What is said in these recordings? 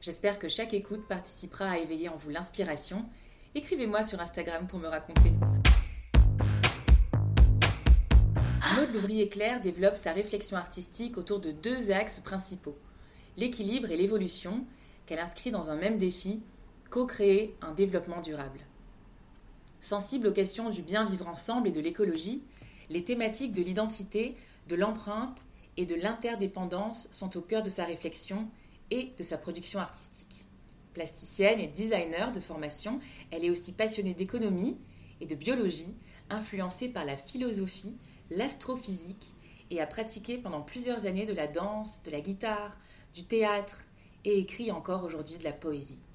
J'espère que chaque écoute participera à éveiller en vous l'inspiration. Écrivez-moi sur Instagram pour me raconter. Maud Louvrier Claire développe sa réflexion artistique autour de deux axes principaux l'équilibre et l'évolution, qu'elle inscrit dans un même défi co-créer un développement durable. Sensible aux questions du bien vivre ensemble et de l'écologie, les thématiques de l'identité, de l'empreinte et de l'interdépendance sont au cœur de sa réflexion et de sa production artistique. Plasticienne et designer de formation, elle est aussi passionnée d'économie et de biologie, influencée par la philosophie, l'astrophysique et a pratiqué pendant plusieurs années de la danse, de la guitare, du théâtre et écrit encore aujourd'hui de la poésie.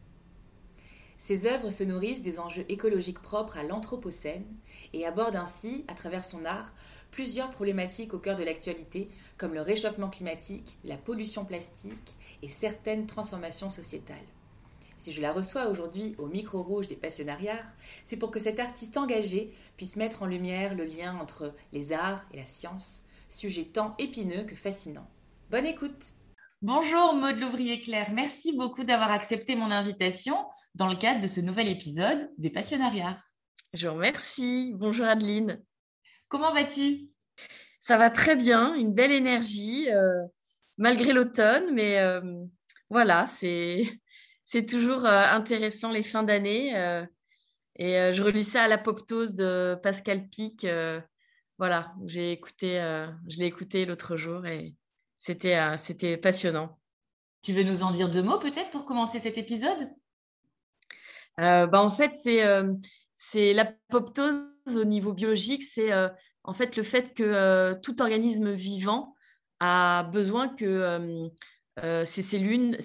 Ses œuvres se nourrissent des enjeux écologiques propres à l'Anthropocène et abordent ainsi, à travers son art, plusieurs problématiques au cœur de l'actualité, comme le réchauffement climatique, la pollution plastique et certaines transformations sociétales. Si je la reçois aujourd'hui au micro rouge des passionnariats, c'est pour que cet artiste engagé puisse mettre en lumière le lien entre les arts et la science, sujet tant épineux que fascinant. Bonne écoute Bonjour Maud Louvrier-Claire, merci beaucoup d'avoir accepté mon invitation dans le cadre de ce nouvel épisode des Passionnariats. Je vous remercie. Bonjour Adeline. Comment vas-tu? Ça va très bien, une belle énergie, euh, malgré l'automne, mais euh, voilà, c'est, c'est toujours euh, intéressant les fins d'année. et je relis ça à l'apoptose de Pascal Pic. voilà, j'ai écouté, je l'ai écouté l'autre jour et c'était, c'était passionnant. Tu veux nous en dire deux mots peut-être pour commencer cet épisode? Bah, En fait, c'est, c'est l'apoptose au niveau biologique, c'est euh, en fait le fait que euh, tout organisme vivant a besoin que euh, cellules,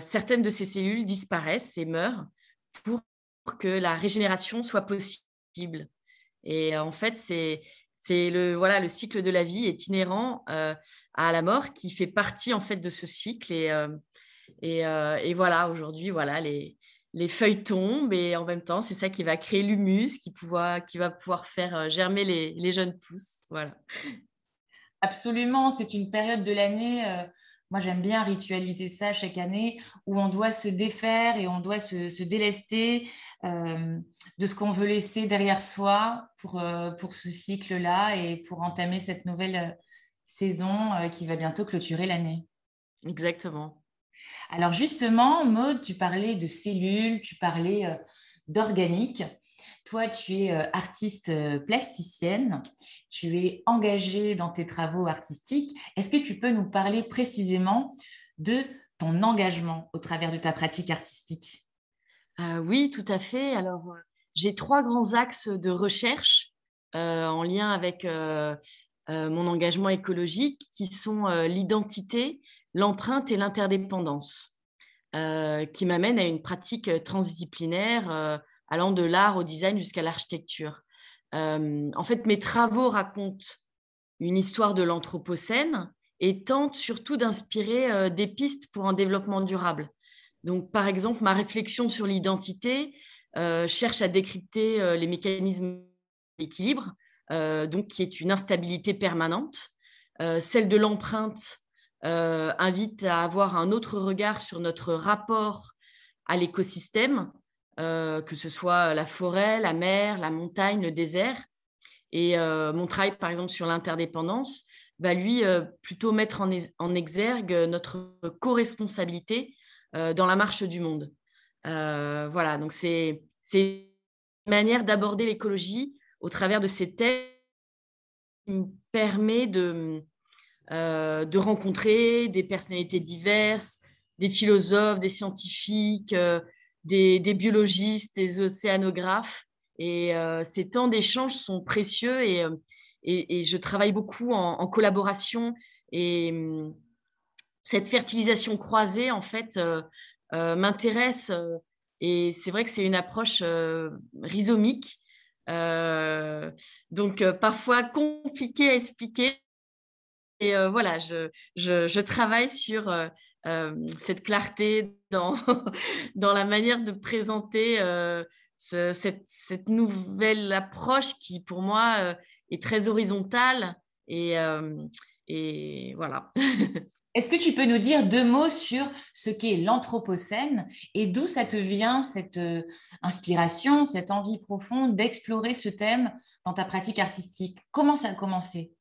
certaines de ces cellules disparaissent et meurent pour que la régénération soit possible. Et en fait, c'est le cycle de la vie est inhérent à la mort qui fait partie en fait de ce cycle et, et voilà aujourd'hui voilà les les feuilles tombent et en même temps, c'est ça qui va créer l'humus, qui, qui va pouvoir faire euh, germer les, jeunes pousses. Voilà. Absolument, c'est une période de l'année. Euh, moi, j'aime bien ritualiser ça chaque année où on doit se défaire et on doit se, délester euh, de ce qu'on veut laisser derrière soi pour, pour ce cycle-là et pour entamer cette nouvelle saison qui va bientôt clôturer l'année. Exactement. Alors justement, Maud, tu parlais de cellules, tu parlais euh, d'organique. Toi, tu es euh, artiste euh, plasticienne, tu es engagée dans tes travaux artistiques. Est-ce que tu peux nous parler précisément de ton engagement au travers de ta pratique artistique? Oui, tout à fait. Alors, j'ai trois grands axes de recherche en lien avec mon engagement écologique qui sont l'identité, l'empreinte et l'interdépendance, euh, qui m'amène à une pratique euh, transdisciplinaire euh, allant de l'art au design jusqu'à l'architecture. en fait, mes travaux racontent une histoire de l'Anthropocène et tentent surtout d'inspirer des pistes pour un développement durable. Donc, par exemple, ma réflexion sur l'identité cherche à décrypter les mécanismes d'équilibre, qui est une instabilité permanente, celle de l'empreinte euh, invite à avoir un autre regard sur notre rapport à l'écosystème, euh, que ce soit la forêt, la mer, la montagne, le désert. Et euh, mon travail, par exemple, sur l'interdépendance, va lui plutôt mettre en, exergue notre co-responsabilité dans la marche du monde. voilà, donc c'est une manière d'aborder l'écologie au travers de ces thèmes qui me permet de, euh, de rencontrer des personnalités diverses, des philosophes, des scientifiques, euh, des, biologistes, des océanographes. Et euh, ces temps d'échange sont précieux et, et, je travaille beaucoup en, collaboration. Et hum, cette fertilisation croisée, en fait, m'intéresse Et c'est vrai que c'est une approche rhizomique, donc parfois compliquée à expliquer. Et voilà, je, je, travaille sur cette clarté dans, dans la manière de présenter cette, cette, nouvelle approche qui, pour moi, est très horizontale. Et, et voilà. Est-ce que tu peux nous dire deux mots sur ce qu'est l'Anthropocène et d'où ça te vient, cette euh, inspiration, cette envie profonde d'explorer ce thème dans ta pratique artistique? Comment ça a commencé?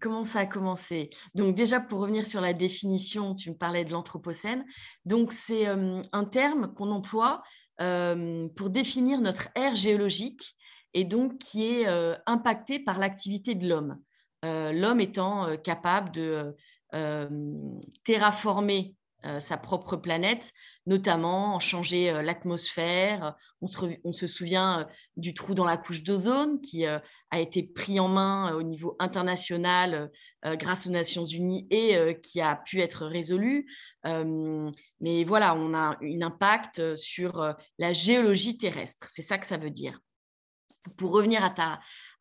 Comment ça a commencé? Donc déjà pour revenir sur la définition, tu me parlais de l'anthropocène. Donc c'est un terme qu'on emploie pour définir notre ère géologique et donc qui est impacté par l'activité de l'homme. l'homme étant capable de terraformer sa propre planète, notamment en changer euh, l'atmosphère. On se, souvient du trou dans la couche d'ozone qui a été pris en main au niveau international grâce aux Nations Unies et qui a pu être résolu. mais voilà, on a un impact sur la géologie terrestre. C'est ça que ça veut dire. Pour revenir à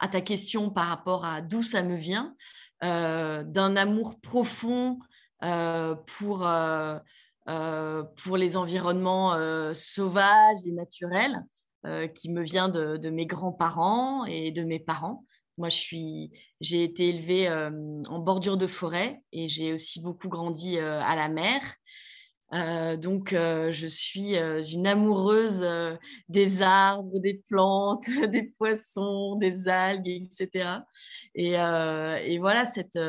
ta, question par rapport à d'où ça me vient, euh, d'un amour profond euh, pour, euh, pour les environnements sauvages et naturels qui me vient de, de mes grands-parents et de mes parents. Moi, j'ai été élevée en bordure de forêt et j'ai aussi beaucoup grandi à la mer. Euh, donc, euh, je suis euh, une amoureuse des arbres, des plantes, des poissons, des algues, etc. Et, et voilà, cette,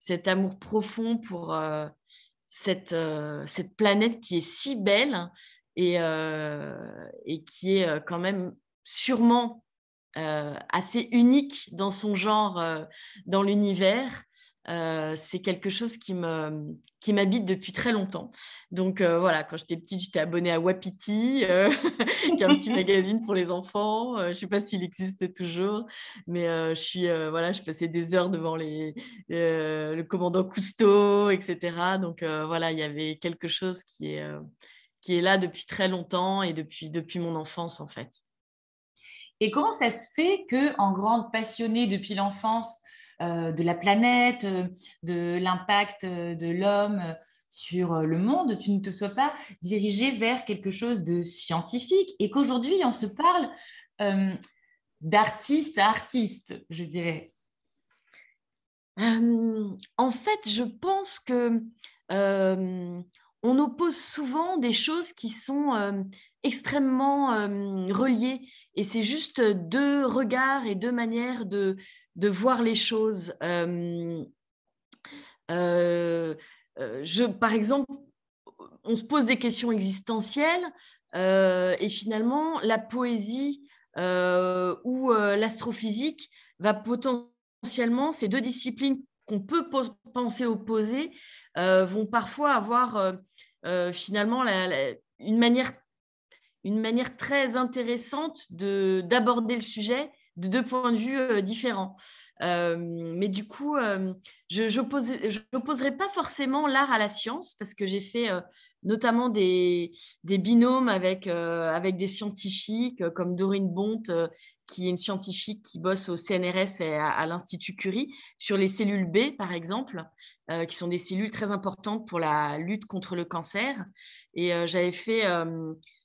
cet amour profond pour cette, cette planète qui est si belle et, et qui est quand même sûrement assez unique dans son genre dans l'univers. Euh, c'est quelque chose qui me qui m'habite depuis très longtemps. Donc euh, voilà, quand j'étais petite, j'étais abonnée à Wapiti, euh, qui est un petit magazine pour les enfants. je ne sais pas s'il existe toujours, mais je suis voilà, je passais des heures devant les le commandant Cousteau, etc. Donc voilà, il y avait quelque chose qui est qui est là depuis très longtemps et depuis depuis mon enfance en fait. Et comment ça se fait que, en grande passionnée depuis l'enfance euh, de la planète, euh, de l'impact euh, de l'homme sur le monde, tu ne te sois pas dirigé vers quelque chose de scientifique et qu'aujourd'hui on se parle d'artiste à artiste, je dirais. en fait, je pense que on oppose souvent des choses qui sont extrêmement reliées et c'est juste deux regards et deux manières de, de voir les choses. Euh, euh, euh, je, par exemple, on se pose des questions existentielles et finalement, la poésie ou l'astrophysique va potentiellement, ces deux disciplines qu'on peut penser opposées, vont parfois avoir finalement une, manière, une manière très intéressante d'aborder le sujet de deux points de vue euh, différents. Euh, mais du coup, euh, je n'opposerai pas forcément l'art à la science parce que j'ai fait notamment des, des, binômes avec, avec des scientifiques comme Dorine Bonte, qui est une scientifique qui bosse au CNRS et à, l'Institut Curie, sur les cellules B, par exemple, qui sont des cellules très importantes pour la lutte contre le cancer. Et j'avais fait,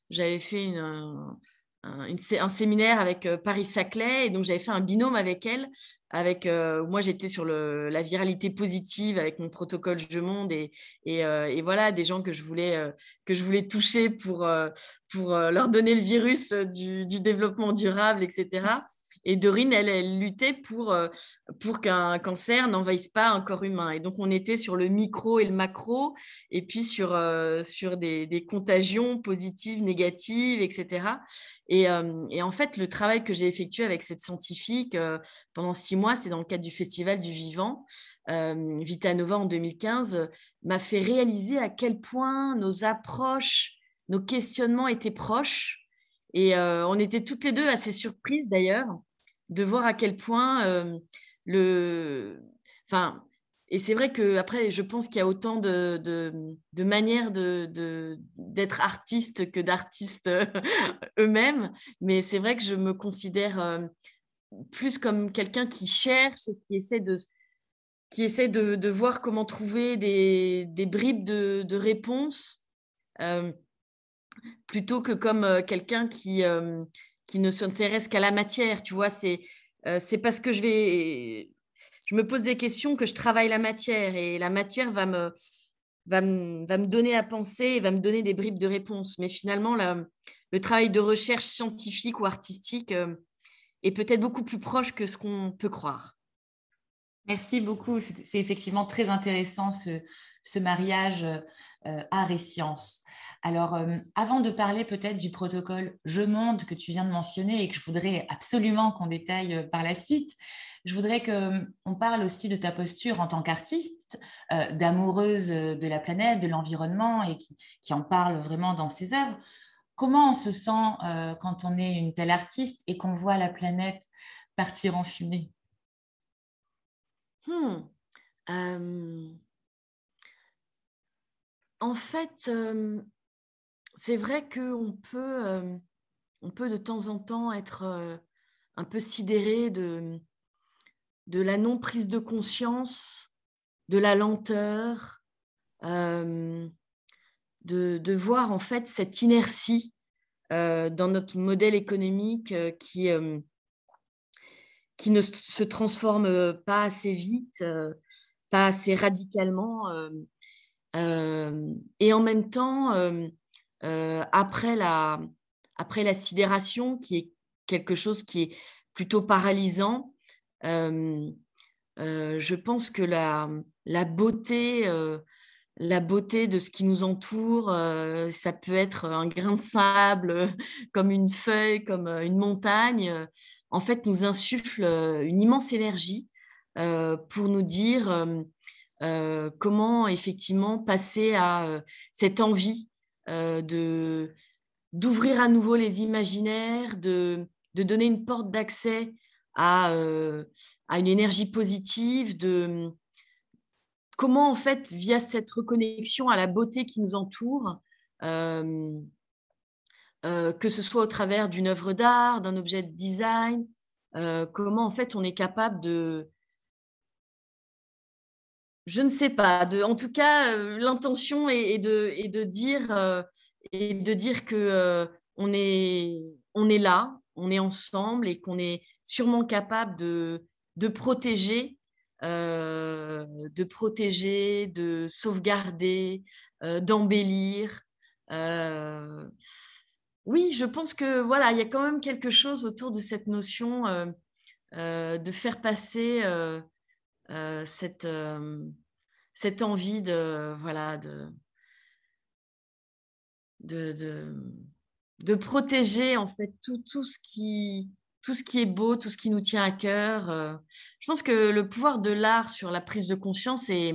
j'avais fait un, séminaire avec euh, Paris Saclay et donc j'avais fait un binôme avec elle. Avec euh, moi, j'étais sur la viralité positive avec mon protocole Je Monde et, et, euh, voilà des gens que je voulais que je voulais toucher pour pour leur donner le virus du développement durable, etc. Et Dorine, elle, elle luttait pour, euh, pour qu'un cancer n'envahisse pas un corps humain. Et donc, on était sur le micro et le macro, et puis sur, euh, sur des, contagions positives, négatives, etc. Et, euh, et, en fait, le travail que j'ai effectué avec cette scientifique pendant six mois, c'est dans le cadre du Festival du Vivant, Vitanova en 2015, m'a fait réaliser à quel point nos approches, nos questionnements étaient proches. Et on était toutes les deux assez surprises d'ailleurs de voir à quel point euh, le, enfin, et c'est vrai que après, je pense qu'il y a autant de, de, manières d'être de, artiste que d'artistes eux-mêmes. Mais c'est vrai que je me considère euh, plus comme quelqu'un qui cherche et qui essaie de, qui essaie de, voir comment trouver des, des bribes de, réponses, euh, plutôt que comme euh, quelqu'un qui, qui ne s'intéresse qu'à la matière. Tu vois, c'est c'est parce que je vais je me pose des questions que je travaille la matière et la matière va me, va me, va me donner à penser et va me donner des bribes de réponse. Mais finalement, le travail de recherche scientifique ou artistique euh, est peut-être beaucoup plus proche que ce qu'on peut croire. Merci beaucoup. C'est effectivement très intéressant ce, ce mariage euh, art et science. Alors, euh, avant de parler peut-être du protocole Je Monde que tu viens de mentionner et que je voudrais absolument qu'on détaille par la suite, je voudrais qu'on hum, parle aussi de ta posture en tant qu'artiste, euh, d'amoureuse euh, de la planète, de l'environnement et qui, en parle vraiment dans ses œuvres. Comment on se sent euh, quand on est une telle artiste et qu'on voit la planète partir en fumée? Hmm. En fait, c'est vrai qu'on peut, on peut de temps en temps être un peu sidéré de, de la non-prise de conscience, de la lenteur, euh, de, voir en fait cette inertie euh, dans notre modèle économique euh, qui, qui ne se transforme pas assez vite, pas assez radicalement. et en même temps, après, la, après la sidération, qui est quelque chose qui est plutôt paralysant, je pense que la, la beauté, la beauté de ce qui nous entoure, ça peut être un grain de sable, comme une feuille, comme une montagne, en fait, nous insuffle une immense énergie pour nous dire comment effectivement passer à cette envie de d'ouvrir à nouveau les imaginaires, de, donner une porte d'accès euh, à, une énergie positive, de comment en fait, via cette reconnexion à la beauté qui nous entoure, euh, euh, que ce soit au travers d'une œuvre d'art, d'un objet de design, comment en fait on est capable de, je ne sais pas. En tout cas, l'intention est, de, dire, et de dire que est, on est là, on est ensemble et qu'on est sûrement capable de, protéger, euh, de protéger, de sauvegarder, euh, d'embellir. Euh, oui, je pense que voilà, il y a quand même quelque chose autour de cette notion de faire passer cette, cette envie de voilà de, de, de, protéger en fait tout, tout ce qui tout ce qui est beau, tout ce qui nous tient à cœur. Euh, je pense que le pouvoir de l'art sur la prise de conscience est,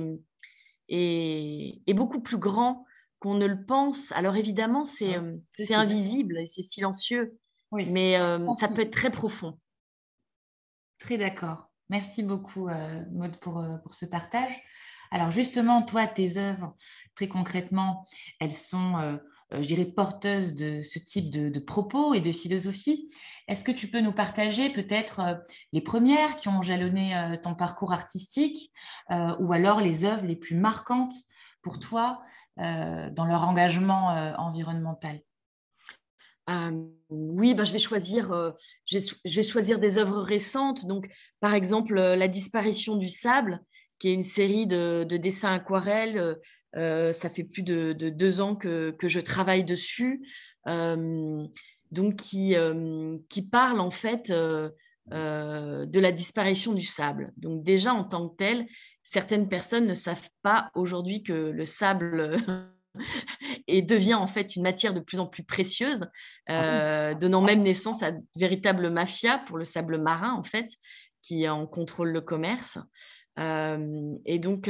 est, beaucoup plus grand qu'on ne le pense. Alors évidemment, c'est euh, invisible et c'est silencieux, oui. mais euh, ça peut être très profond. Très d'accord. Merci beaucoup, Maud, pour, pour ce partage. Alors justement, toi, tes œuvres, très concrètement, elles sont euh, je dirais, porteuse de ce type de, propos et de philosophie. Est-ce que tu peux nous partager peut-être euh, les premières qui ont jalonné euh, ton parcours artistique ou alors les œuvres les plus marquantes pour toi dans leur engagement environnemental? Oui, ben je, vais choisir, je vais choisir des œuvres récentes. Donc, par exemple, La disparition du sable, qui est une série de, de dessins aquarelles ça fait plus de, deux ans que, je travaille dessus. Donc, qui, qui parle en fait de la disparition du sable. Donc, déjà en tant que tel, certaines personnes ne savent pas aujourd'hui que le sable et devient en fait une matière de plus en plus précieuse, ah donnant même naissance à de véritables mafias pour le sable marin en fait, qui en contrôle le commerce. et donc,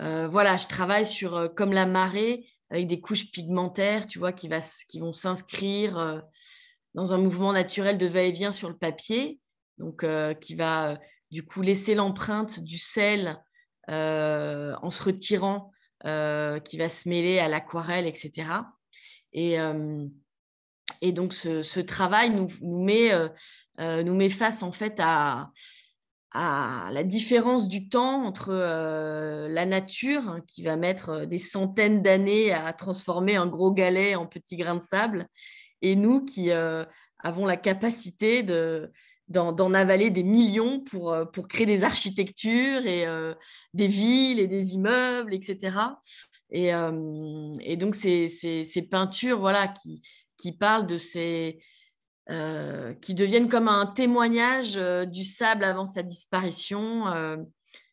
euh, voilà, je travaille sur euh, comme la marée avec des couches pigmentaires, tu vois, qui, va, qui vont s'inscrire euh, dans un mouvement naturel de va-et-vient sur le papier, donc qui va du coup laisser l'empreinte du sel en se retirant, qui va se mêler à l'aquarelle, etc. Et, et donc, ce, travail nous, met, nous met face en fait à, à la différence du temps entre la nature, hein, qui va mettre des centaines d'années à transformer un gros galet en petit grain de sable, et nous qui avons la capacité de, d'en avaler des millions pour, pour créer des architectures et des villes et des immeubles, etc. Et, et donc, ces, ces, peintures voilà, qui, qui parlent de ces, euh, qui deviennent comme un témoignage euh, du sable avant sa disparition. Euh,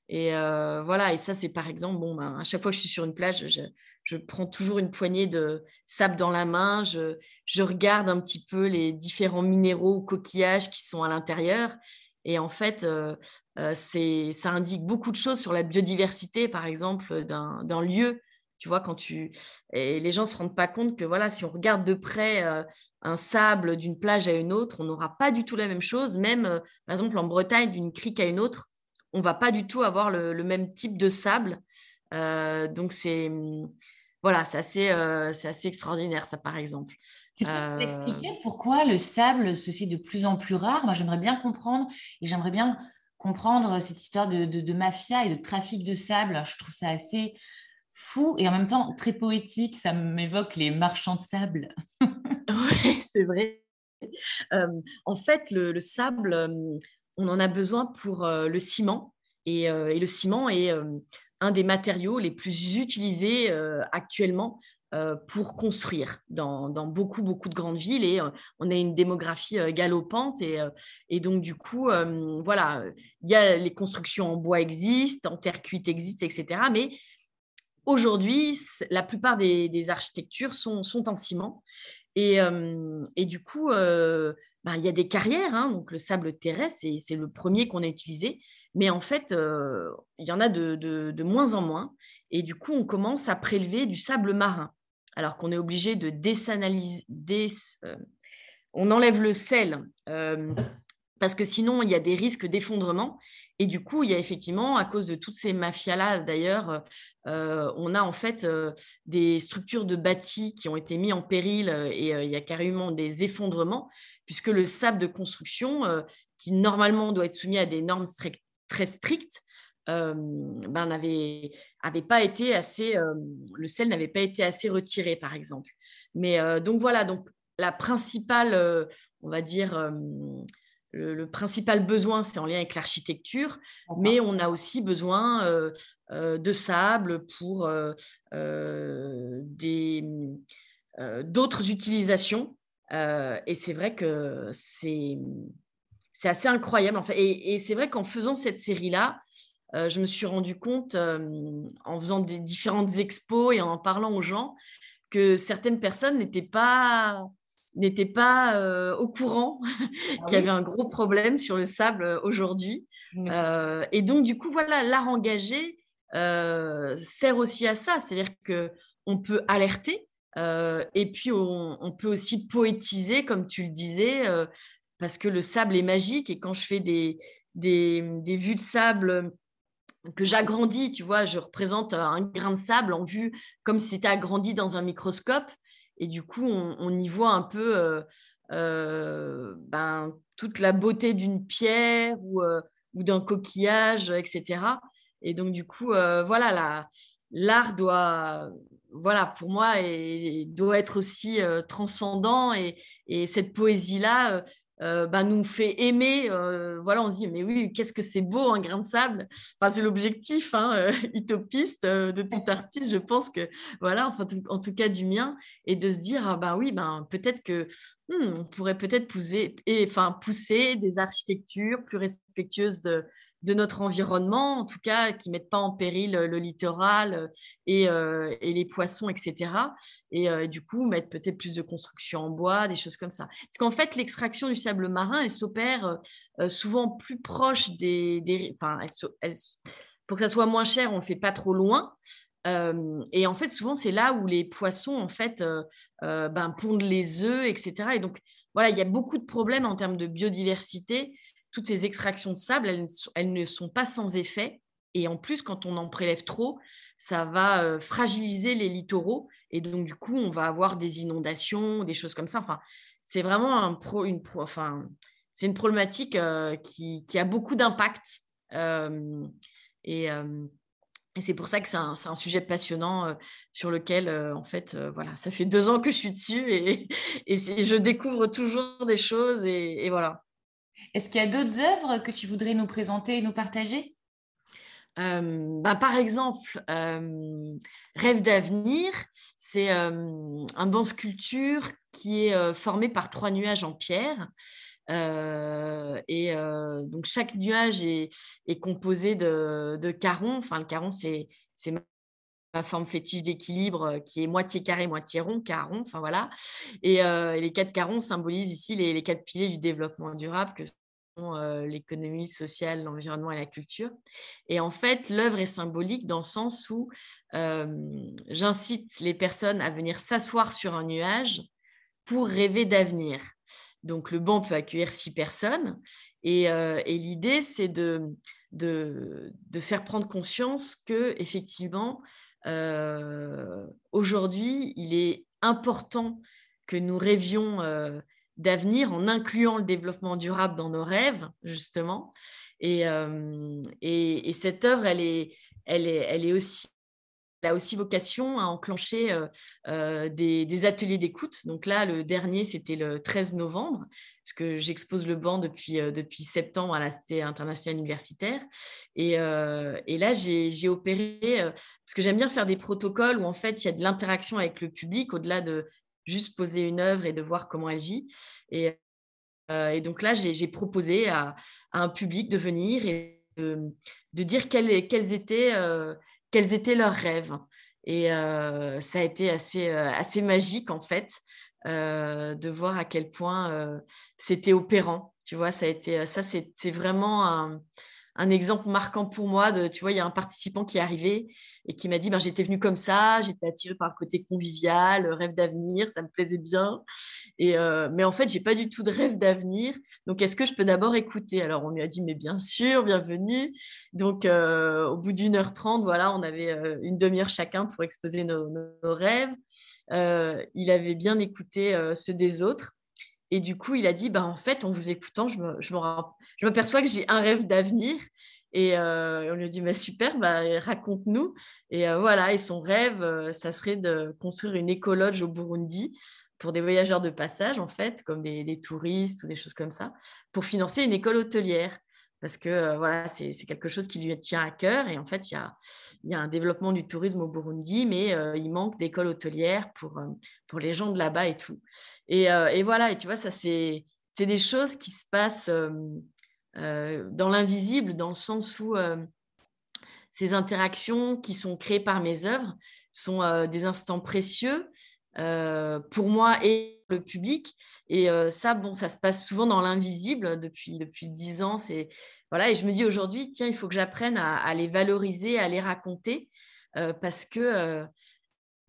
et voilà, et ça, c'est par exemple, bon, ben, à chaque fois que je suis sur une plage, je, prends toujours une poignée de sable dans la main, je, je, regarde un petit peu les différents minéraux ou coquillages qui sont à l'intérieur. Et en fait, c'est, ça indique beaucoup de choses sur la biodiversité, par exemple, d'un lieu. Tu vois, quand. Et les gens ne se rendent pas compte que voilà, si on regarde de près euh, un sable d'une plage à une autre, on n'aura pas du tout la même chose. Même, euh, par exemple, en Bretagne, d'une crique à une autre, on ne va pas du tout avoir le, même type de sable. Euh, donc, c'est. Voilà, c'est assez, c'est assez extraordinaire, ça, par exemple. Tu peux expliquer pourquoi le sable se fait de plus en plus rare? Moi, j'aimerais bien comprendre et j'aimerais bien comprendre cette histoire de, de, de, mafia et de trafic de sable. Je trouve ça assez fou et en même temps très poétique. Ça m'évoque les marchands de sable. oui, c'est vrai. Euh, en fait, le, sable, euh, on en a besoin pour euh, le ciment. Et, le ciment est un des matériaux les plus utilisés actuellement pour construire dans, beaucoup, beaucoup de grandes villes. Et on a une démographie galopante. Et, et, donc, du coup, voilà, il y a les constructions en bois existent, en terre cuite existent, etc. Mais Aujourd'hui, la plupart des, architectures sont, en ciment. Et, euh, du coup, euh, ben, il y a des carrières. Hein. donc, le sable terrestre, c'est le premier qu'on a utilisé. Mais en fait, euh, il y en a de, moins en moins. Et du coup, on commence à prélever du sable marin. Alors qu'on est obligé de désanaliser. on enlève le sel parce que sinon, il y a des risques d'effondrement. Et du coup, il y a effectivement, à cause de toutes ces mafias-là, d'ailleurs, euh, on a en fait euh, des structures de bâtis qui ont été mis en péril euh, et il y a carrément des effondrements, puisque le sable de construction, qui normalement doit être soumis à des normes très strictes, ben, n'avait pas été assez, le sel n'avait pas été assez retiré, par exemple. Mais donc voilà, donc la principale, on va dire, le, principal besoin, c'est en lien avec l'architecture, mais on a aussi besoin euh, euh, de sable pour euh, d'autres utilisations. et c'est vrai que c'est assez incroyable. En fait. Et, et c'est vrai qu'en faisant cette série-là, je me suis rendu compte, en faisant des différentes expos et en parlant aux gens, que certaines personnes n'étaient pas n'était pas euh, au courant ah qu'il y avait un gros problème sur le sable euh, aujourd'hui. Euh, et donc, du coup, voilà, l'art engagé sert aussi à ça. C'est-à-dire qu'on peut alerter et puis on, peut aussi poétiser, comme tu le disais, parce que le sable est magique. Et quand je fais des, des, vues de sable que j'agrandis, tu vois, je représente un grain de sable en vue comme si c'était agrandi dans un microscope. Et du coup, on, y voit un peu euh, euh, ben, toute la beauté d'une pierre ou, euh, d'un coquillage, etc. Et donc, du coup, voilà, l'art doit, voilà, pour moi, doit être aussi transcendant. Et cette poésie-là, euh, bah, nous fait aimer. Euh, voilà, on se dit, mais oui, qu'est-ce que c'est beau un grain de sable. Enfin, c'est l'objectif hein, euh, utopiste de tout artiste. Je pense que, voilà, enfin, en tout cas du mien, et de se dire, ah, bah oui, ben, peut-être que hmm, on pourrait peut-être pousser, et, enfin, pousser des architectures plus respectueuses de, de notre environnement, en tout cas, qui ne mettent pas en péril euh, le littoral euh, euh, et, les poissons, etc. Et du coup, mettre peut-être plus de construction en bois, des choses comme ça. Parce qu'en fait, l'extraction du sable marin, elle s'opère souvent plus proche des... enfin, pour que ça soit moins cher, on ne le fait pas trop loin. et en fait, souvent, c'est là où les poissons, en fait, ben, pondent les œufs, etc. Et donc, voilà, il y a beaucoup de problèmes en termes de biodiversité toutes ces extractions de sable, elles, ne sont pas sans effet. Et en plus, quand on en prélève trop, ça va fragiliser les littoraux. Et donc, du coup, on va avoir des inondations, des choses comme ça. C'est vraiment une, problématique qui, qui, a beaucoup d'impact. et, et c'est pour ça que c'est un, sujet passionnant sur lequel, en fait, voilà, ça fait deux ans que je suis dessus et, et je découvre toujours des choses. Et, voilà. Est-ce qu'il y a d'autres œuvres que tu voudrais nous présenter et nous partager? Bah, par exemple, Rêve d'avenir, c'est un banc sculpture qui est formé par trois nuages en pierre. et donc chaque nuage est, composé de, de, carons. Enfin, le caron, c'est ma forme fétiche d'équilibre qui est moitié carré, moitié rond, caron. Enfin voilà. Et, les quatre carons symbolisent ici les, quatre piliers du développement durable que l'économie sociale, l'environnement et la culture. Et en fait, l'œuvre est symbolique dans le sens où j'incite les personnes à venir s'asseoir sur un nuage pour rêver d'avenir. Donc, le banc peut accueillir six personnes. Et, l'idée, c'est de, de, de, faire prendre conscience que, effectivement, aujourd'hui, il est important que nous rêvions d'avenir en incluant le développement durable dans nos rêves, justement. Et, euh, et, cette œuvre, elle est, elle est, elle est aussi a aussi vocation à enclencher euh, euh, des, ateliers d'écoute. Donc là, le dernier, c'était le 13 novembre, parce que j'expose le banc depuis, depuis septembre à la Cité internationale universitaire. Et, là, j'ai opéré, parce que j'aime bien faire des protocoles où en fait, il y a de l'interaction avec le public, au-delà de juste poser une œuvre et de voir comment elle vit. Et, euh, donc là, j'ai proposé à, un public de venir et de, dire quels, étaient, euh, quels étaient leurs rêves. Et euh, ça a été assez, assez magique, en fait, de voir à quel point c'était opérant. Tu vois, ça a été, ça, c'est vraiment un, exemple marquant pour moi. De, tu il y a un participant qui est arrivé et qui m'a dit ben, j'étais venue comme ça, j'étais attirée par le côté convivial, rêve d'avenir, ça me plaisait bien. Euh, mais en fait, j'ai pas du tout de rêve d'avenir. Donc, est-ce que je peux d'abord écouter? Alors, on lui a dit mais bien sûr, bienvenue. Donc, euh, au bout d'une heure trente, voilà, on avait euh, une demi-heure chacun pour exposer nos, rêves. il avait bien écouté ceux des autres. Et du coup, il a dit, bah, en fait, en vous écoutant, je m'aperçois que j'ai un rêve d'avenir et euh, on lui a dit, mais super, bah, raconte-nous. Et euh, voilà, et son rêve, euh, ça serait de construire une écologe au Burundi pour des voyageurs de passage, en fait, comme des, touristes ou des choses comme ça, pour financer une école hôtelière. Parce que voilà, c'est quelque chose qui lui tient à cœur. Et en fait, il y a, un développement du tourisme au Burundi, mais il manque d'écoles hôtelières pour, pour les gens de là-bas et tout. Et, et, voilà, et tu vois, ça, c'est des choses qui se passent euh, dans l'invisible, dans le sens où euh, ces interactions qui sont créées par mes œuvres sont euh, des instants précieux pour moi et le public. Et ça, bon, ça se passe souvent dans l'invisible depuis depuis dix ans. C'est voilà, et je me dis aujourd'hui, tiens, il faut que j'apprenne à, les valoriser, à les raconter, parce que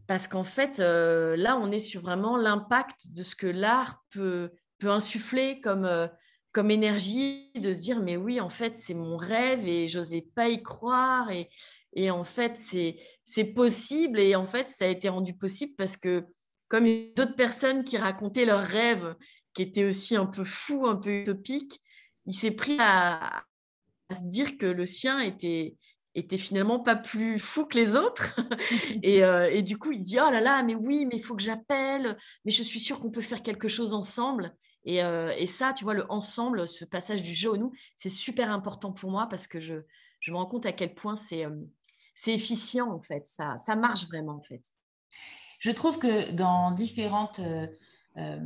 parce qu'en fait, là, on est sur vraiment l'impact de ce que l'art peut peut insuffler comme comme énergie de se dire mais oui en fait c'est mon rêve et j'osais pas y croire et, et en fait c'est c'est possible et en fait ça a été rendu possible parce que comme d'autres personnes qui racontaient leurs rêves qui étaient aussi un peu fous un peu utopiques il s'est pris à, à, se dire que le sien était était finalement pas plus fou que les autres. Et, euh, et, du coup il dit oh là là mais oui mais il faut que j'appelle mais je suis sûre qu'on peut faire quelque chose ensemble. Euh, et, ça, tu vois, le ensemble, ce passage du jeu au nous, c'est super important pour moi parce que je, je me rends compte à quel point c'est euh, efficient, en fait. Ça, ça marche vraiment, en fait. Je trouve que dans différentes euh,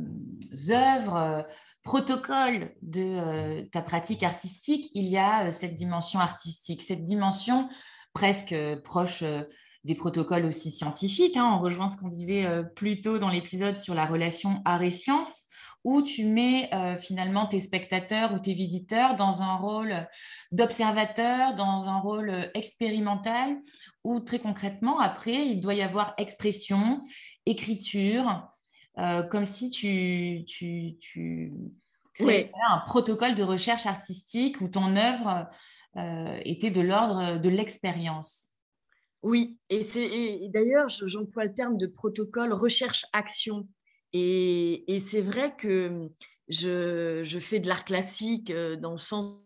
œuvres, protocoles de ta pratique artistique, il y a cette dimension artistique, cette dimension presque proche des protocoles aussi scientifiques. Hein. On rejoint ce qu'on disait plus tôt dans l'épisode sur la relation art et science où tu mets euh, finalement tes spectateurs ou tes visiteurs dans un rôle d'observateur, dans un rôle euh, expérimental, où très concrètement, après, il doit y avoir expression, écriture, euh, comme si tu, tu, tu créais un protocole de recherche artistique où ton œuvre était de l'ordre de l'expérience. Oui, et, d'ailleurs, j'emploie le terme de protocole recherche-action. Et, c'est vrai que je, fais de l'art classique dans le sens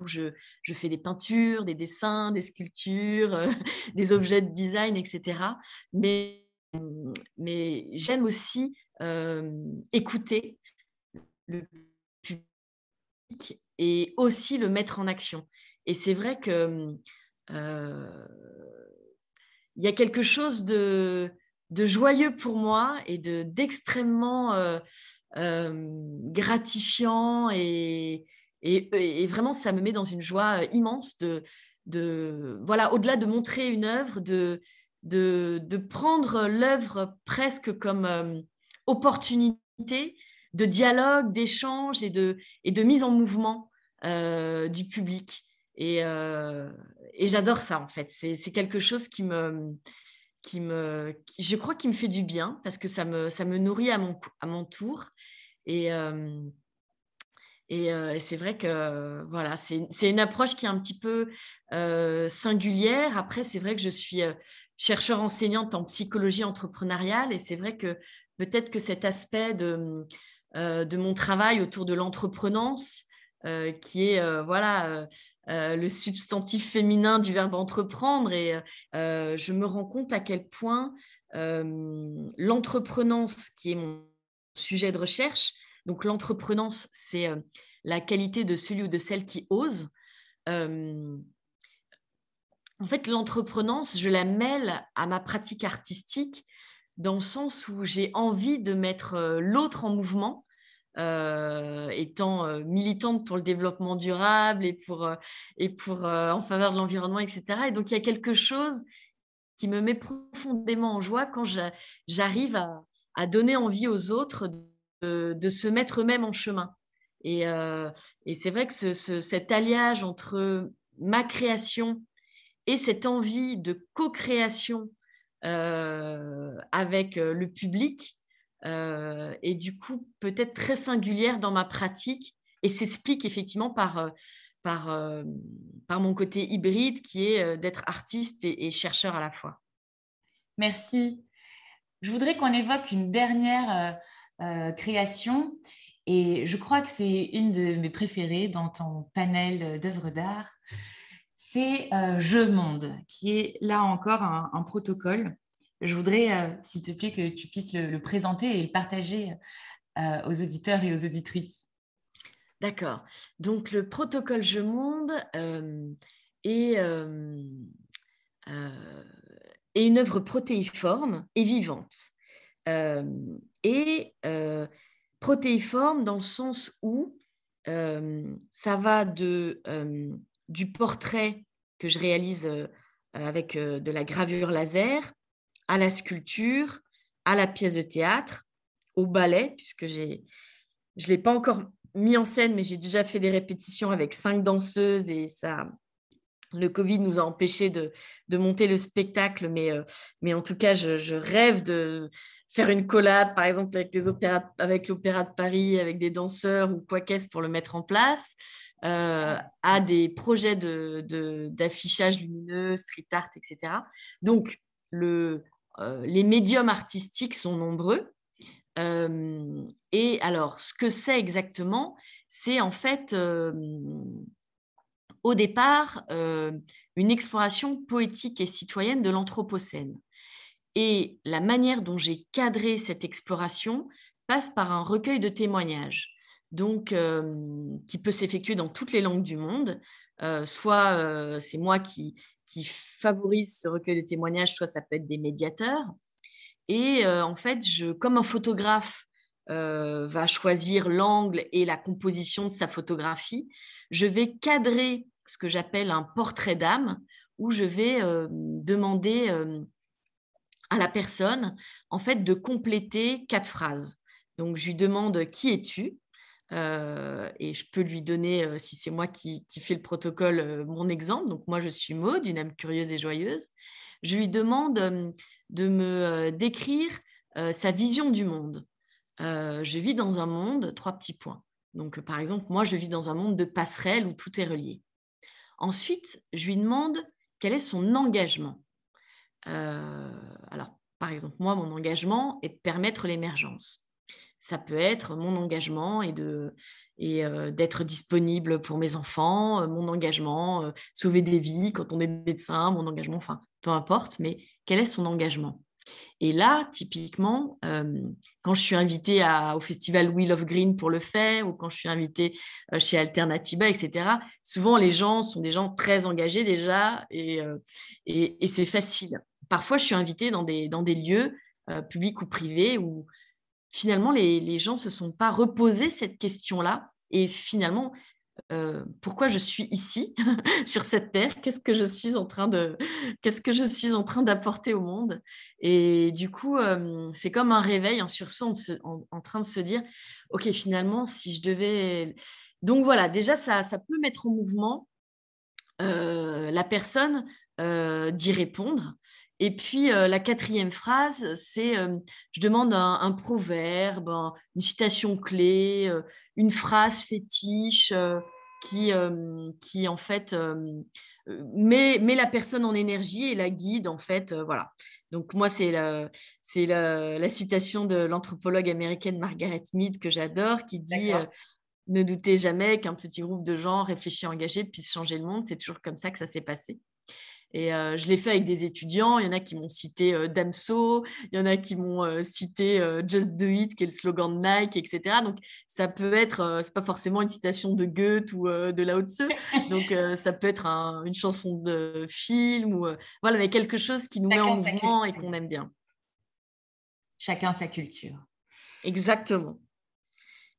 où je, fais des peintures, des dessins, des sculptures, des objets de design, etc. Mais, mais j'aime aussi écouter le public et aussi le mettre en action. Et c'est vrai que il y a quelque chose de, joyeux pour moi et d'extrêmement euh, euh, gratifiant et, vraiment ça me met dans une joie euh, immense de, voilà au-delà de montrer une œuvre de, de, prendre l'œuvre presque comme opportunité de dialogue, d'échange et de, et de mise en mouvement du public. Et, et j'adore ça en fait. C'est quelque chose qui me, qui me, je crois, qui me fait du bien parce que ça me, ça me nourrit à mon, à mon tour. Et, euh, euh, et, c'est vrai que voilà, c'est une approche qui est un petit peu euh, singulière. Après, c'est vrai que je suis chercheur enseignante en psychologie entrepreneuriale et c'est vrai que peut-être que cet aspect de, de mon travail autour de l'entreprenance, qui est voilà euh, le substantif féminin du verbe entreprendre et euh, je me rends compte à quel point euh, l'entreprenance, qui est mon sujet de recherche, donc l'entreprenance, c'est la qualité de celui ou de celle qui ose. en fait, l'entreprenance, je la mêle à ma pratique artistique dans le sens où j'ai envie de mettre l'autre en mouvement euh, étant euh, militante pour le développement durable et pour, euh, et pour en faveur de l'environnement, etc. Et donc, il y a quelque chose qui me met profondément en joie quand j'arrive à, donner envie aux autres de, de se mettre eux-mêmes en chemin. Et, et c'est vrai que ce, cet alliage entre ma création et cette envie de co-création avec le public, euh, et du coup peut-être très singulière dans ma pratique et s'explique effectivement par, euh, euh, par mon côté hybride qui est d'être artiste et, chercheur à la fois. Merci. Je voudrais qu'on évoque une dernière création et je crois que c'est une de mes préférées dans ton panel d'œuvres d'art. C'est Je Monde, qui est là encore un protocole je voudrais, euh, s'il te plaît, que tu puisses le, présenter et le partager euh, aux auditeurs et aux auditrices. D'accord. Donc, le protocole Je Monde euh, est, est, une œuvre protéiforme et vivante. et protéiforme dans le sens où ça va de, du portrait que je réalise avec de la gravure laser à la sculpture, à la pièce de théâtre, au ballet, puisque j'ai, je ne l'ai pas encore mis en scène, mais j'ai déjà fait des répétitions avec cinq danseuses et ça, le Covid nous a empêché de, monter le spectacle, mais, euh, mais en tout cas, je, rêve de faire une collab, par exemple, avec, les opéras, avec l'Opéra de Paris, avec des danseurs ou quoi qu'est-ce pour le mettre en place, euh, à des projets de, d'affichage lumineux, street art, etc. Donc, le, les médiums artistiques sont nombreux. Euh, et alors, ce que c'est exactement, c'est en fait euh, au départ une exploration poétique et citoyenne de l'Anthropocène. Et la manière dont j'ai cadré cette exploration passe par un recueil de témoignages, donc qui peut s'effectuer dans toutes les langues du monde. soit c'est moi qui, qui favorisent ce recueil de témoignages, soit ça peut être des médiateurs. Et euh, en fait, je, comme un photographe euh, va choisir l'angle et la composition de sa photographie, je vais cadrer ce que j'appelle un portrait d'âme, où je vais euh, demander à la personne en fait de compléter quatre phrases. Donc je lui demande qui es-tu? Et je peux lui donner, si c'est moi qui, fais le protocole, mon exemple. Donc moi, je suis Maud, une âme curieuse et joyeuse. Je lui demande de me décrire sa vision du monde. je vis dans un monde, trois petits points. Donc par exemple, moi, je vis dans un monde de passerelles où tout est relié. Ensuite, je lui demande quel est son engagement. alors, par exemple, moi, mon engagement est de permettre l'émergence. Ça peut être mon engagement et de et d'être disponible pour mes enfants, mon engagement, sauver des vies quand on est médecin, mon engagement, enfin, peu importe, mais quel est son engagement? Et là, typiquement, quand je suis invitée au festival Wheel of Green pour le faire, ou quand je suis invitée chez Alternatiba, etc., souvent les gens sont des gens très engagés déjà, et, et, c'est facile. Parfois, je suis invitée dans des, dans des lieux publics ou privés où finalement, les, gens ne se sont pas reposés cette question-là. Et finalement, euh, pourquoi je suis ici, sur cette terre? Qu'est-ce que je suis en train de, qu'est-ce que je suis en train d'apporter au monde? Et du coup, euh, c'est comme un réveil, un sursaut, en, train de se dire, ok, finalement, si je devais, donc voilà, déjà ça, ça peut mettre en mouvement euh, la personne d'y répondre. Et puis, euh, la quatrième phrase, c'est euh, je demande un, proverbe, une citation clé, euh, une phrase fétiche qui, qui, en fait, met, met, la personne en énergie et la guide, en fait. voilà. Donc, moi, c'est la, c'est la, la, citation de l'anthropologue américaine Margaret Mead que j'adore, qui dit Ne doutez jamais qu'un petit groupe de gens réfléchis, engagés puisse changer le monde. C'est toujours comme ça que ça s'est passé. Et je l'ai fait avec des étudiants. Il y en a qui m'ont cité Damso, il y en a qui m'ont cité Just Do It, qui est le slogan de Nike, etc. Donc, ça peut être, c'est pas forcément une citation de Goethe ou de Lao Tzu. Donc, ça peut être une chanson de film ou voilà, mais quelque chose qui nous met en mouvement et qu'on aime bien. Chacun sa culture. Exactement.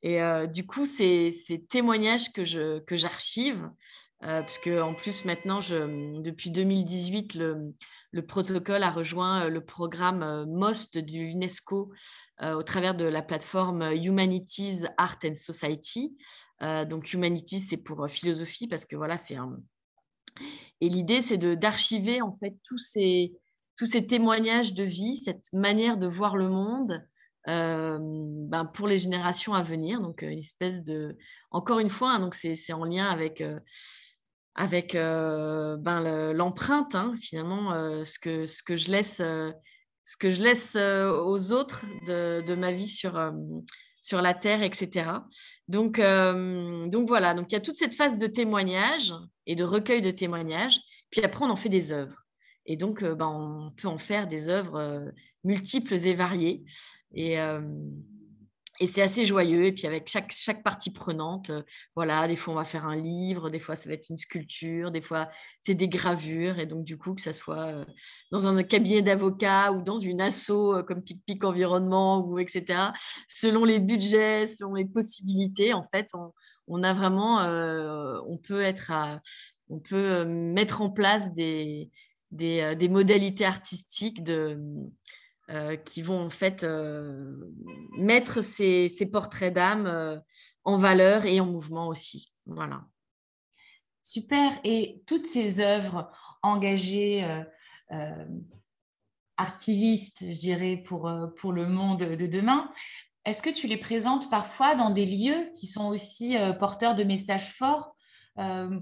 Et du coup, ces, ces témoignages que j'archive, que euh, parce que en plus maintenant, depuis 2018, le, le, protocole a rejoint euh, le programme euh, MOST de l'UNESCO au travers de la plateforme Humanities, Art and Society. donc Humanities, c'est pour philosophie parce que voilà, c'est un... Et l'idée, c'est d'archiver en fait tous ces, tous ces témoignages de vie, cette manière de voir le monde, ben, pour les générations à venir. Donc, une espèce de. Encore une fois, hein, donc c'est en lien avec avec ben, l'empreinte, hein, finalement, ce, que, ce, que je laisse, ce que je laisse aux autres de, de, ma vie sur, sur la Terre, etc. Donc, donc voilà, donc il y a toute cette phase de témoignage et de recueil de témoignages, puis après on en fait des œuvres. Et donc, ben, on peut en faire des œuvres multiples et variées. Et, et c'est assez joyeux. Et puis avec chaque, chaque partie prenante, euh, voilà, des fois on va faire un livre, des fois ça va être une sculpture, des fois c'est des gravures. Et donc du coup, que ça soit euh, dans un cabinet d'avocat ou dans une asso euh, comme Pic Pic Environnement ou etc. Selon les budgets, selon les possibilités, en fait, on, a vraiment, on peut être, on peut mettre en place des, des, des modalités artistiques de euh, qui vont en fait euh, mettre ces, portraits d'âme euh, en valeur et en mouvement aussi. Voilà. Super. Et toutes ces œuvres engagées, artivistes, je dirais, pour, pour le monde de demain, est-ce que tu les présentes parfois dans des lieux qui sont aussi porteurs de messages forts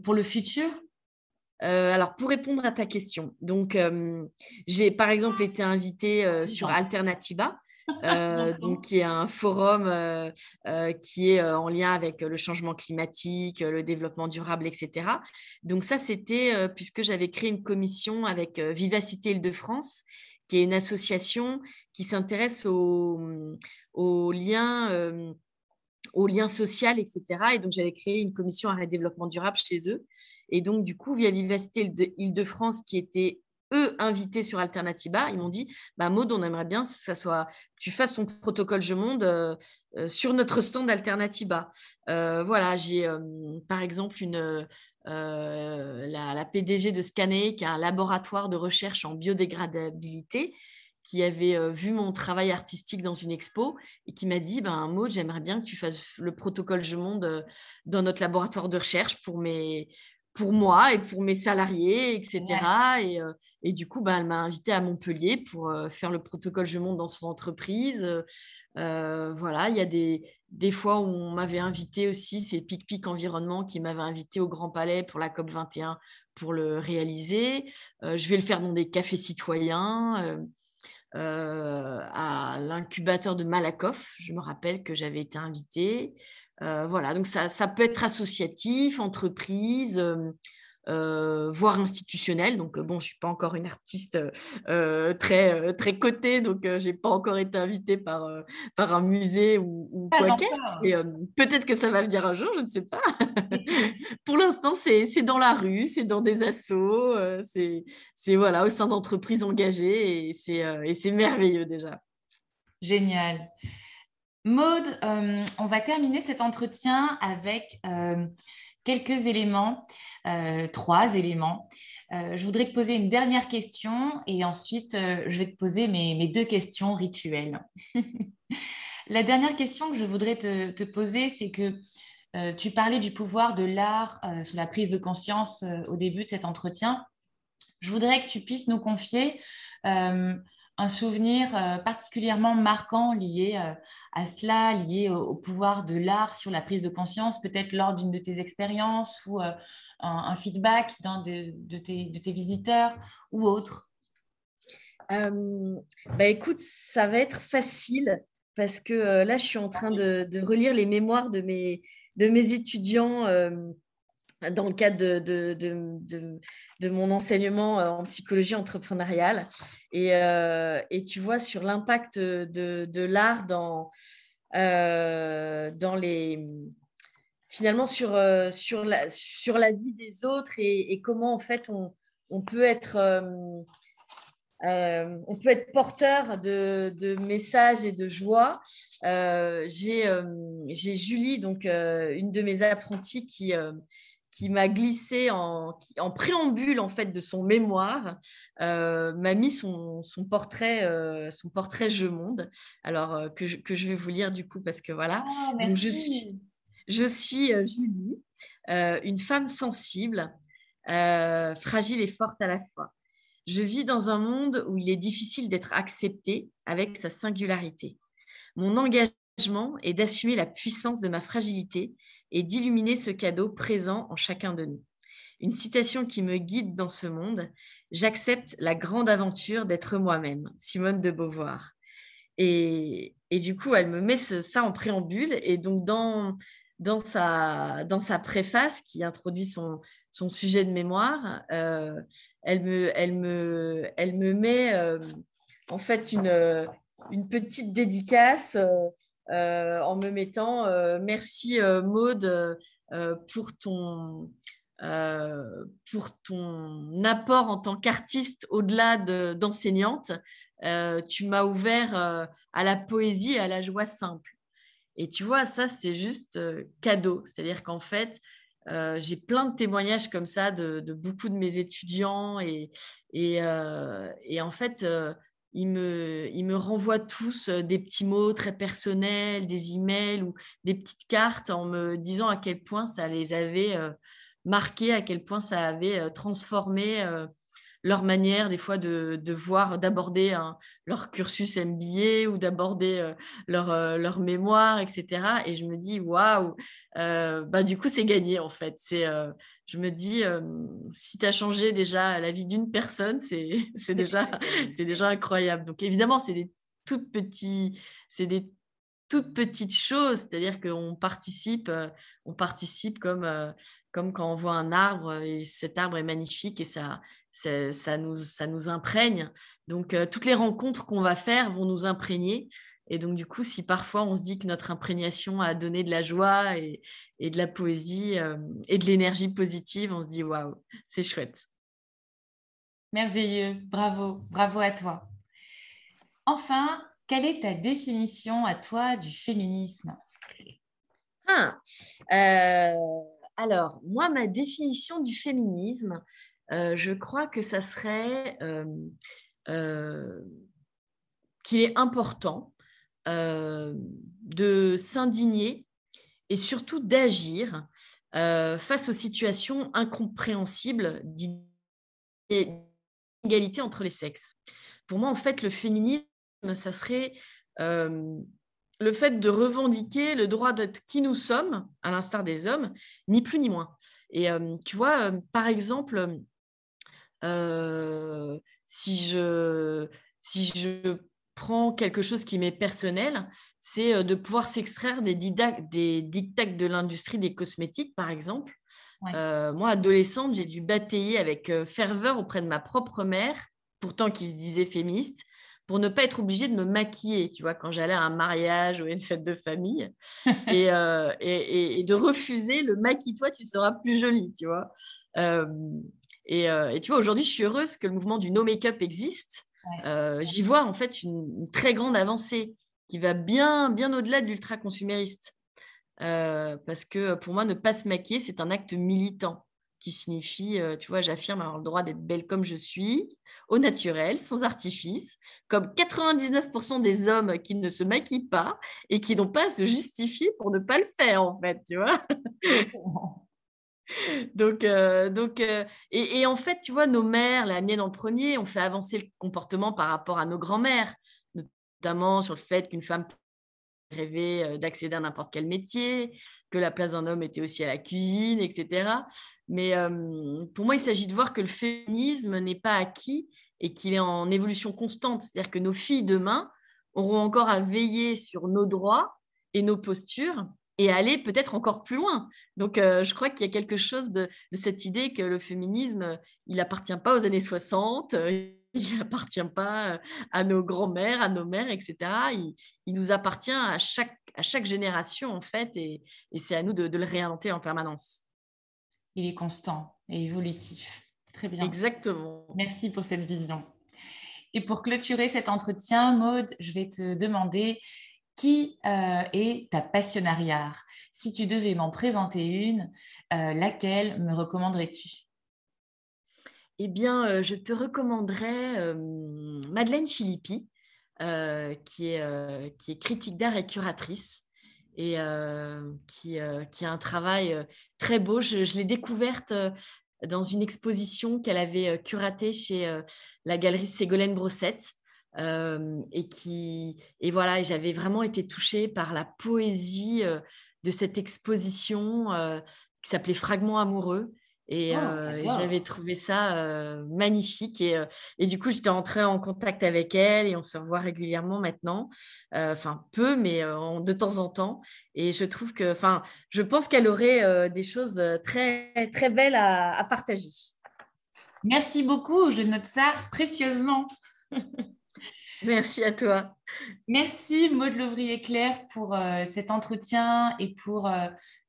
pour le futur? Euh, alors, pour répondre à ta question, donc euh, j'ai par exemple été invitée euh, sur Alternatiba, donc qui est un forum qui est en lien avec le changement climatique, le développement durable, etc. Donc ça, c'était puisque j'avais créé une commission avec Vivacité Île-de-France, qui est une association qui s'intéresse aux, aux liens au lien social, etc. Et donc, j'avais créé une commission arrêt développement durable chez eux. Et donc, du coup, via Vivacité Île-de-France, qui était eux invités sur Alternativa, ils m'ont dit bah, Maud, on aimerait bien que ça soit, tu fasses ton protocole Je Monde euh, euh, sur notre stand Alternativa. Euh, voilà, j'ai par exemple une, la, PDG de Scanner, qui est un laboratoire de recherche en biodégradabilité, qui avait euh, vu mon travail artistique dans une expo et qui m'a dit ben, mot, j'aimerais bien que tu fasses le protocole Je Monde euh, dans notre laboratoire de recherche pour mes, pour moi et pour mes salariés, etc. Et, et, du coup, ben, elle m'a invitée à Montpellier pour faire le protocole Je monte dans son entreprise. voilà, il y a des, des fois où on m'avait invité aussi, c'est Pic Pic Environnement qui m'avait invité au Grand Palais pour la COP 21 pour le réaliser. je vais le faire dans des cafés citoyens. Euh, à l'incubateur de Malakoff. Je me rappelle que j'avais été invitée. Euh, voilà, donc ça, ça, peut être associatif, entreprise, euh, euh, voire institutionnelle. Donc, euh, bon, je ne suis pas encore une artiste euh, très, très cotée, donc je n'ai pas encore été invitée par, par un musée ou, ou quoi Peut-être que ça va venir un jour, je ne sais pas. Pour l'instant, c'est dans la rue, c'est dans des assos, c'est voilà, au sein d'entreprises engagées et c'est merveilleux déjà. Génial. Maude, on va terminer cet entretien avec quelques éléments, euh, trois éléments. Euh, je voudrais te poser une dernière question et ensuite euh, je vais te poser mes, deux questions rituelles. la dernière question que je voudrais te, poser, c'est que tu parlais du pouvoir de l'art sur la prise de conscience au début de cet entretien. Je voudrais que tu puisses nous confier un souvenir euh, particulièrement marquant lié euh, à cela, lié au, pouvoir de l'art sur la prise de conscience, peut-être lors d'une de tes expériences ou euh, un, feedback d'un de, tes, visiteurs ou autre bah écoute, ça va être facile parce que là, je suis en train de, relire les mémoires de mes, de mes étudiants dans le cadre de, de, de, mon enseignement en psychologie entrepreneuriale. Et, euh, et tu vois, sur l'impact de, l'art dans, euh, dans les. Finalement, sur, euh, sur, la, sur la vie des autres et, comment, en fait, on, on peut être. on peut être porteur de, de, messages et de joie. J'ai Julie, donc une de mes apprenties, qui, qui m'a glissé en, en, préambule en fait de son mémoire, euh, m'a mis son, son portrait, euh, son portrait Je Monde. Alors euh, que, je, que, je, vais vous lire du coup parce que voilà. Oh, Donc, je suis, je suis Julie, une femme sensible, fragile et forte à la fois. Je vis dans un monde où il est difficile d'être accepté avec sa singularité. Mon engagement est d'assumer la puissance de ma fragilité et d'illuminer ce cadeau présent en chacun de nous. Une citation qui me guide dans ce monde, j'accepte la grande aventure d'être moi-même, Simone de Beauvoir. Et, du coup, elle me met ça en préambule. Et donc, dans, dans, sa, dans sa préface qui introduit son, son sujet de mémoire, euh, elle, me, elle, me, elle me met euh, en fait une, une petite dédicace euh, en me mettant euh, merci euh, Maude pour ton pour ton apport en tant qu'artiste au-delà d'enseignante. tu m'as ouvert à la poésie et à la joie simple. Et tu vois, ça, c'est juste cadeau. C'est-à-dire qu'en fait, j'ai plein de témoignages comme ça de, beaucoup de mes étudiants. Et, et en fait, ils me, ils me renvoient tous euh, des petits mots très personnels, des emails ou des petites cartes en me disant à quel point ça les avait euh, marqués, à quel point ça avait euh, transformé leur manière des fois de, de voir, d'aborder leur cursus MBA ou d'aborder leur, leur mémoire, etc. Et je me dis, waouh, bah, du coup, c'est gagné en fait. C'est je me dis, si tu as changé déjà la vie d'une personne, c'est déjà, déjà incroyable. Donc évidemment, c'est des toutes, petits, des toutes petites choses, c'est-à-dire qu'on participe, on participe comme, comme quand on voit un arbre et cet arbre est magnifique et ça, ça, nous, ça nous imprègne. Donc toutes les rencontres qu'on va faire vont nous imprégner. Et donc, du coup, si parfois on se dit que notre imprégnation a donné de la joie et, de la poésie euh, et de l'énergie positive, on se dit waouh, c'est chouette. Merveilleux, bravo, bravo à toi. Enfin, quelle est ta définition à toi du féminisme? Ah, euh, Alors, moi, ma définition du féminisme, euh, je crois que ça serait qu'il est important euh, de s'indigner et surtout d'agir face aux situations incompréhensibles d'inégalité entre les sexes. Pour moi, en fait, le féminisme, ça serait le fait de revendiquer le droit d'être qui nous sommes, à l'instar des hommes, ni plus ni moins. Et tu vois, par exemple, si, je, si je prends quelque chose qui m'est personnel, c'est de pouvoir s'extraire des, des dictats de l'industrie des cosmétiques, par exemple. moi, adolescente, j'ai dû batailler avec ferveur auprès de ma propre mère, pourtant qui se disait féministe, pour ne pas être obligée de me maquiller, tu vois, quand j'allais à un mariage ou à une fête de famille, euh, et, et, de refuser le maquille-toi, tu seras plus jolie, tu vois. Euh, euh, et, tu vois, aujourd'hui, je suis heureuse que le mouvement du no make-up existe. J'y vois en fait une, très grande avancée qui va bien, bien au-delà de l'ultra-consumériste. parce que pour moi, ne pas se maquiller, c'est un acte militant qui signifie, tu vois, j'affirme avoir le droit d'être belle comme je suis, au naturel, sans artifice, comme 99% des hommes qui ne se maquillent pas et qui n'ont pas à se justifier pour ne pas le faire, en fait, tu vois. donc, donc et, en fait, tu vois, nos mères, la mienne en premier, ont fait avancer le comportement par rapport à nos grands-mères, notamment sur le fait qu'une femme rêvait d'accéder à n'importe quel métier, que la place d'un homme était aussi à la cuisine, etc. Mais pour moi, il s'agit de voir que le féminisme n'est pas acquis et qu'il est en évolution constante. C'est-à-dire que nos filles demain auront encore à veiller sur nos droits et nos postures et aller peut-être encore plus loin. Donc, je crois qu'il y a quelque chose de, cette idée que le féminisme, il n'appartient pas aux années 60, il n'appartient pas à nos grands-mères, à nos mères, etc. Il, nous appartient à chaque, à chaque génération, en fait, et, c'est à nous de, le réinventer en permanence. Il est constant et évolutif. Très bien. Exactement. Merci pour cette vision. Et pour clôturer cet entretien, Maude, je vais te demander qui euh, est ta passionnariat Si tu devais m'en présenter une, euh, laquelle me recommanderais-tu? Eh bien, euh, je te recommanderais Madeleine Philippi, euh, qui, est, qui est critique d'art et curatrice, et qui, qui, a un travail très beau. Je, l'ai découverte dans une exposition qu'elle avait curatée chez la galerie Ségolène Brossette. Et qui et voilà j'avais vraiment été touchée par la poésie de cette exposition qui s'appelait Fragments amoureux et, oh, euh, j'avais trouvé ça euh, magnifique. Et, euh, et, du coup, j'étais entrée en contact avec elle et on se revoit régulièrement maintenant. Enfin, peu, mais de temps en temps. Et je trouve que, enfin, je pense qu'elle aurait des choses très, très belles à, à, partager. Merci beaucoup. Je note ça précieusement. Merci à toi. Merci Maud Louvrier-Claire pour cet entretien et pour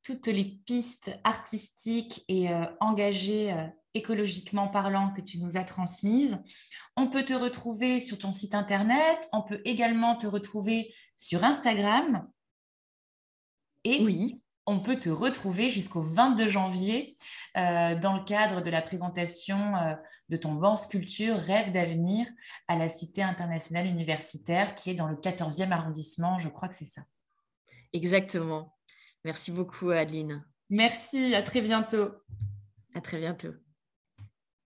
toutes les pistes artistiques et euh, engagées euh, écologiquement parlant que tu nous as transmises. On peut te retrouver sur ton site internet, on peut également te retrouver sur Instagram. Et oui. On peut te retrouver jusqu'au 22 janvier euh, dans le cadre de la présentation de ton banc sculpture Rêve d'avenir à la Cité internationale universitaire qui est dans le 14e arrondissement, je crois que c'est ça. Exactement. Merci beaucoup, Adeline. Merci, à très bientôt. À très bientôt.